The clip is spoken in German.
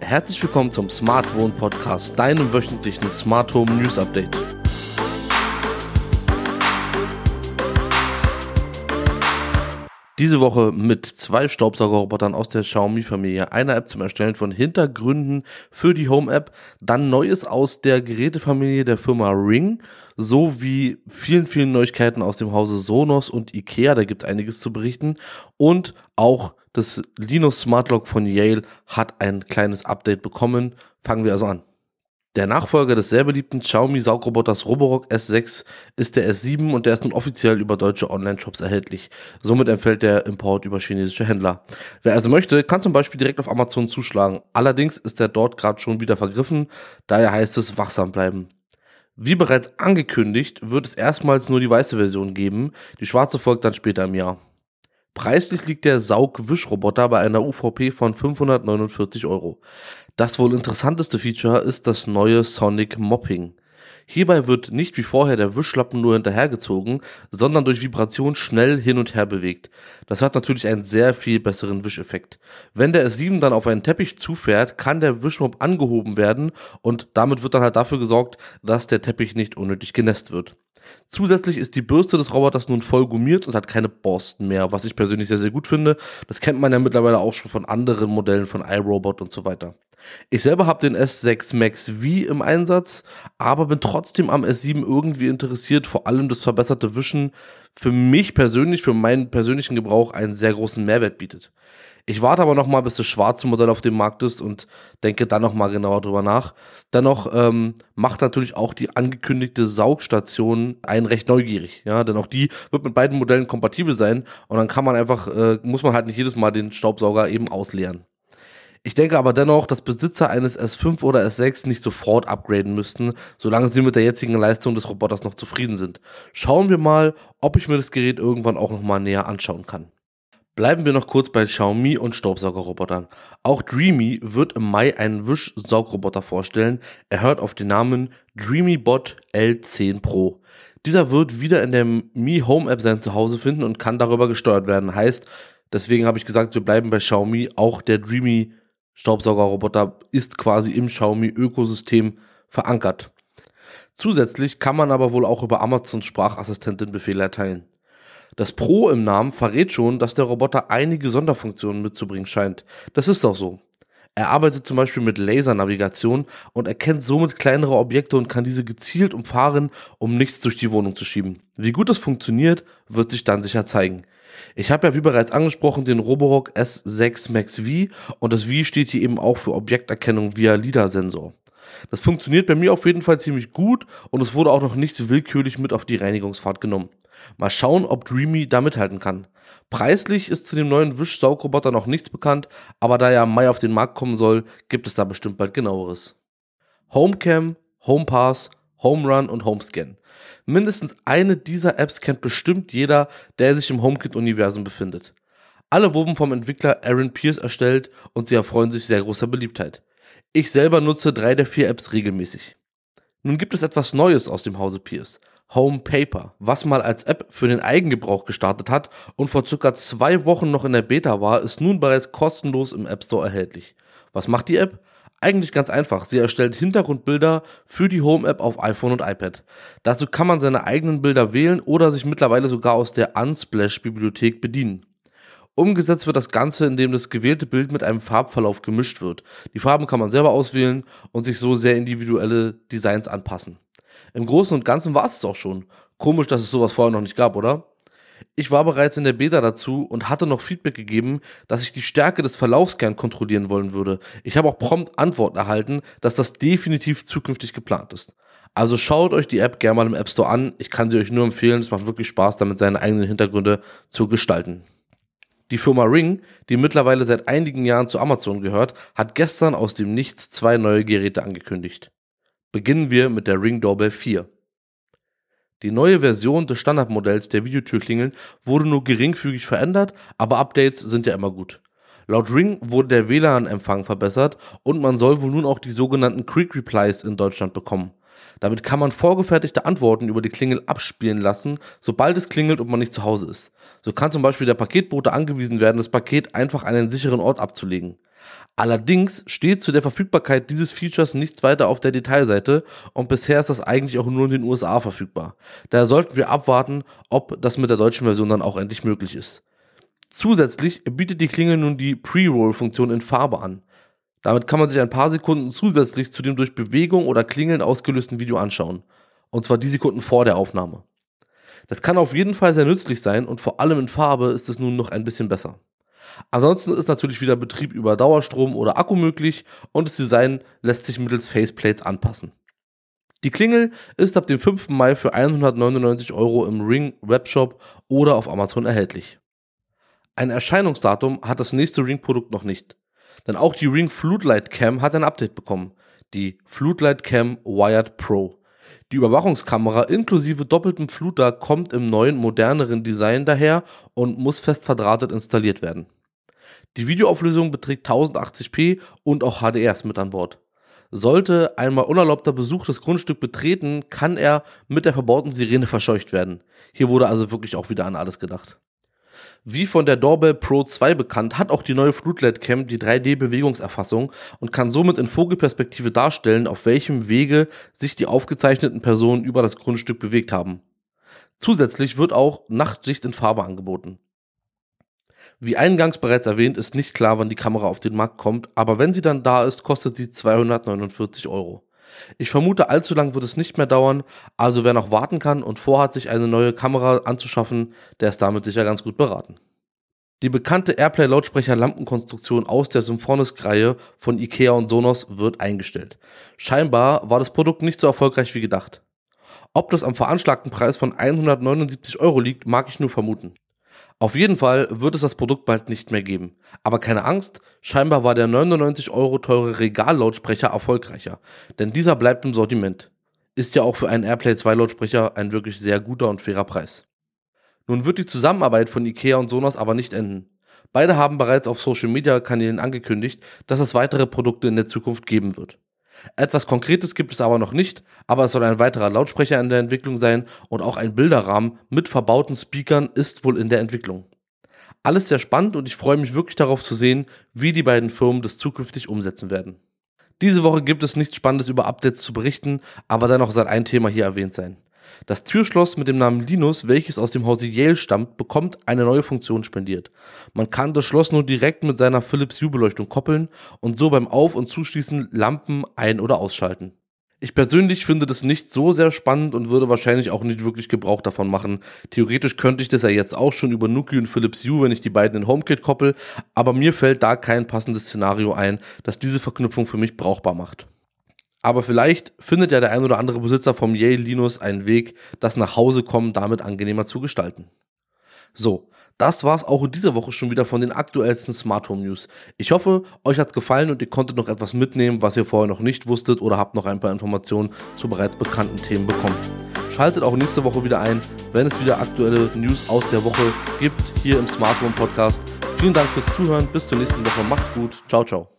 Herzlich willkommen zum Smart Wohn Podcast, deinem wöchentlichen Smart Home News Update. Diese Woche mit zwei Staubsaugerrobotern aus der Xiaomi-Familie, einer App zum Erstellen von Hintergründen für die Home-App, dann Neues aus der Gerätefamilie der Firma Ring, sowie vielen, vielen Neuigkeiten aus dem Hause Sonos und Ikea, da gibt es einiges zu berichten, und auch das Linux Smart Lock von Yale hat ein kleines Update bekommen. Fangen wir also an. Der Nachfolger des sehr beliebten Xiaomi Saugroboters Roborock S6 ist der S7 und der ist nun offiziell über deutsche Online-Shops erhältlich. Somit empfällt der Import über chinesische Händler. Wer also möchte, kann zum Beispiel direkt auf Amazon zuschlagen. Allerdings ist der dort gerade schon wieder vergriffen, daher heißt es wachsam bleiben. Wie bereits angekündigt, wird es erstmals nur die weiße Version geben, die schwarze folgt dann später im Jahr. Preislich liegt der Saugwischroboter bei einer UVP von 549 Euro. Das wohl interessanteste Feature ist das neue Sonic Mopping. Hierbei wird nicht wie vorher der Wischlappen nur hinterhergezogen, sondern durch Vibration schnell hin und her bewegt. Das hat natürlich einen sehr viel besseren Wischeffekt. Wenn der S7 dann auf einen Teppich zufährt, kann der Wischmopp angehoben werden und damit wird dann halt dafür gesorgt, dass der Teppich nicht unnötig genässt wird. Zusätzlich ist die Bürste des Roboters nun voll gummiert und hat keine Borsten mehr, was ich persönlich sehr, sehr gut finde. Das kennt man ja mittlerweile auch schon von anderen Modellen von iRobot und so weiter. Ich selber habe den S6 Max V im Einsatz, aber bin trotzdem am S7 irgendwie interessiert, vor allem das verbesserte Wischen für mich persönlich, für meinen persönlichen Gebrauch einen sehr großen Mehrwert bietet. Ich warte aber noch mal, bis das schwarze Modell auf dem Markt ist und denke dann noch mal genauer drüber nach. Dennoch ähm, macht natürlich auch die angekündigte Saugstation einen recht neugierig. Ja, denn auch die wird mit beiden Modellen kompatibel sein und dann kann man einfach, äh, muss man halt nicht jedes Mal den Staubsauger eben ausleeren. Ich denke aber dennoch, dass Besitzer eines S5 oder S6 nicht sofort upgraden müssten, solange sie mit der jetzigen Leistung des Roboters noch zufrieden sind. Schauen wir mal, ob ich mir das Gerät irgendwann auch noch mal näher anschauen kann. Bleiben wir noch kurz bei Xiaomi und Staubsaugerrobotern. Auch Dreamy wird im Mai einen Wischsaugroboter vorstellen. Er hört auf den Namen DreamyBot L10 Pro. Dieser wird wieder in der Mi Home App sein Zuhause finden und kann darüber gesteuert werden. Heißt, deswegen habe ich gesagt, wir bleiben bei Xiaomi. Auch der Dreamy Staubsaugerroboter ist quasi im Xiaomi Ökosystem verankert. Zusätzlich kann man aber wohl auch über Amazons Sprachassistentin Befehle erteilen. Das Pro im Namen verrät schon, dass der Roboter einige Sonderfunktionen mitzubringen scheint. Das ist auch so. Er arbeitet zum Beispiel mit Lasernavigation und erkennt somit kleinere Objekte und kann diese gezielt umfahren, um nichts durch die Wohnung zu schieben. Wie gut das funktioniert, wird sich dann sicher zeigen. Ich habe ja wie bereits angesprochen den Roborock S6 Max V und das V steht hier eben auch für Objekterkennung via LIDAR-Sensor. Das funktioniert bei mir auf jeden Fall ziemlich gut und es wurde auch noch nichts willkürlich mit auf die Reinigungsfahrt genommen. Mal schauen, ob Dreamy da mithalten kann. Preislich ist zu dem neuen Wischsaugroboter noch nichts bekannt, aber da er im Mai auf den Markt kommen soll, gibt es da bestimmt bald genaueres. Homecam, Homepass, Homerun und Homescan. Mindestens eine dieser Apps kennt bestimmt jeder, der sich im HomeKit-Universum befindet. Alle wurden vom Entwickler Aaron Pierce erstellt und sie erfreuen sich sehr großer Beliebtheit. Ich selber nutze drei der vier Apps regelmäßig. Nun gibt es etwas Neues aus dem Hause Pierce. Home Paper, was mal als App für den Eigengebrauch gestartet hat und vor circa zwei Wochen noch in der Beta war, ist nun bereits kostenlos im App Store erhältlich. Was macht die App? Eigentlich ganz einfach. Sie erstellt Hintergrundbilder für die Home App auf iPhone und iPad. Dazu kann man seine eigenen Bilder wählen oder sich mittlerweile sogar aus der Unsplash Bibliothek bedienen. Umgesetzt wird das Ganze, indem das gewählte Bild mit einem Farbverlauf gemischt wird. Die Farben kann man selber auswählen und sich so sehr individuelle Designs anpassen. Im Großen und Ganzen war es auch schon. Komisch, dass es sowas vorher noch nicht gab, oder? Ich war bereits in der Beta dazu und hatte noch Feedback gegeben, dass ich die Stärke des Verlaufs gern kontrollieren wollen würde. Ich habe auch prompt Antworten erhalten, dass das definitiv zukünftig geplant ist. Also schaut euch die App gerne mal im App Store an. Ich kann sie euch nur empfehlen. Es macht wirklich Spaß, damit seine eigenen Hintergründe zu gestalten. Die Firma Ring, die mittlerweile seit einigen Jahren zu Amazon gehört, hat gestern aus dem Nichts zwei neue Geräte angekündigt. Beginnen wir mit der Ring Doorbell 4. Die neue Version des Standardmodells der Videotürklingeln wurde nur geringfügig verändert, aber Updates sind ja immer gut. Laut Ring wurde der WLAN-Empfang verbessert und man soll wohl nun auch die sogenannten Quick Replies in Deutschland bekommen. Damit kann man vorgefertigte Antworten über die Klingel abspielen lassen, sobald es klingelt und man nicht zu Hause ist. So kann zum Beispiel der Paketbote angewiesen werden, das Paket einfach an einen sicheren Ort abzulegen. Allerdings steht zu der Verfügbarkeit dieses Features nichts weiter auf der Detailseite und bisher ist das eigentlich auch nur in den USA verfügbar. Daher sollten wir abwarten, ob das mit der deutschen Version dann auch endlich möglich ist. Zusätzlich bietet die Klingel nun die Pre-Roll-Funktion in Farbe an. Damit kann man sich ein paar Sekunden zusätzlich zu dem durch Bewegung oder Klingeln ausgelösten Video anschauen. Und zwar die Sekunden vor der Aufnahme. Das kann auf jeden Fall sehr nützlich sein und vor allem in Farbe ist es nun noch ein bisschen besser. Ansonsten ist natürlich wieder Betrieb über Dauerstrom oder Akku möglich und das Design lässt sich mittels Faceplates anpassen. Die Klingel ist ab dem 5. Mai für 199 Euro im Ring Webshop oder auf Amazon erhältlich. Ein Erscheinungsdatum hat das nächste Ring-Produkt noch nicht. Denn auch die Ring Floodlight Cam hat ein Update bekommen. Die Floodlight Cam Wired Pro. Die Überwachungskamera inklusive doppeltem Fluter kommt im neuen, moderneren Design daher und muss fest verdrahtet installiert werden. Die Videoauflösung beträgt 1080p und auch HDR ist mit an Bord. Sollte einmal unerlaubter Besuch das Grundstück betreten, kann er mit der verbauten Sirene verscheucht werden. Hier wurde also wirklich auch wieder an alles gedacht. Wie von der Doorbell Pro 2 bekannt, hat auch die neue Floodlight Cam die 3D-Bewegungserfassung und kann somit in Vogelperspektive darstellen, auf welchem Wege sich die aufgezeichneten Personen über das Grundstück bewegt haben. Zusätzlich wird auch Nachtsicht in Farbe angeboten. Wie eingangs bereits erwähnt, ist nicht klar, wann die Kamera auf den Markt kommt, aber wenn sie dann da ist, kostet sie 249 Euro. Ich vermute, allzu lang wird es nicht mehr dauern, also wer noch warten kann und vorhat, sich eine neue Kamera anzuschaffen, der ist damit sicher ganz gut beraten. Die bekannte Airplay-Lautsprecher-Lampenkonstruktion aus der Symphonisk-Reihe von Ikea und Sonos wird eingestellt. Scheinbar war das Produkt nicht so erfolgreich wie gedacht. Ob das am veranschlagten Preis von 179 Euro liegt, mag ich nur vermuten. Auf jeden Fall wird es das Produkt bald nicht mehr geben. Aber keine Angst, scheinbar war der 99 Euro teure Regallautsprecher erfolgreicher, denn dieser bleibt im Sortiment. Ist ja auch für einen Airplay 2 Lautsprecher ein wirklich sehr guter und fairer Preis. Nun wird die Zusammenarbeit von IKEA und Sonos aber nicht enden. Beide haben bereits auf Social Media Kanälen angekündigt, dass es weitere Produkte in der Zukunft geben wird. Etwas Konkretes gibt es aber noch nicht, aber es soll ein weiterer Lautsprecher in der Entwicklung sein und auch ein Bilderrahmen mit verbauten Speakern ist wohl in der Entwicklung. Alles sehr spannend und ich freue mich wirklich darauf zu sehen, wie die beiden Firmen das zukünftig umsetzen werden. Diese Woche gibt es nichts Spannendes über Updates zu berichten, aber dennoch soll ein Thema hier erwähnt sein. Das Türschloss mit dem Namen Linus, welches aus dem Hause Yale stammt, bekommt eine neue Funktion spendiert. Man kann das Schloss nur direkt mit seiner Philips Hue-Beleuchtung koppeln und so beim Auf- und Zuschließen Lampen ein- oder ausschalten. Ich persönlich finde das nicht so sehr spannend und würde wahrscheinlich auch nicht wirklich Gebrauch davon machen. Theoretisch könnte ich das ja jetzt auch schon über Nuki und Philips Hue, wenn ich die beiden in HomeKit koppel, aber mir fällt da kein passendes Szenario ein, das diese Verknüpfung für mich brauchbar macht. Aber vielleicht findet ja der ein oder andere Besitzer vom Yale Linus einen Weg, das nach Hause kommen damit angenehmer zu gestalten. So, das war's auch in dieser Woche schon wieder von den aktuellsten Smart Home News. Ich hoffe, euch hat's gefallen und ihr konntet noch etwas mitnehmen, was ihr vorher noch nicht wusstet oder habt noch ein paar Informationen zu bereits bekannten Themen bekommen. Schaltet auch nächste Woche wieder ein, wenn es wieder aktuelle News aus der Woche gibt, hier im Smart Home Podcast. Vielen Dank fürs Zuhören, bis zur nächsten Woche, macht's gut, ciao, ciao.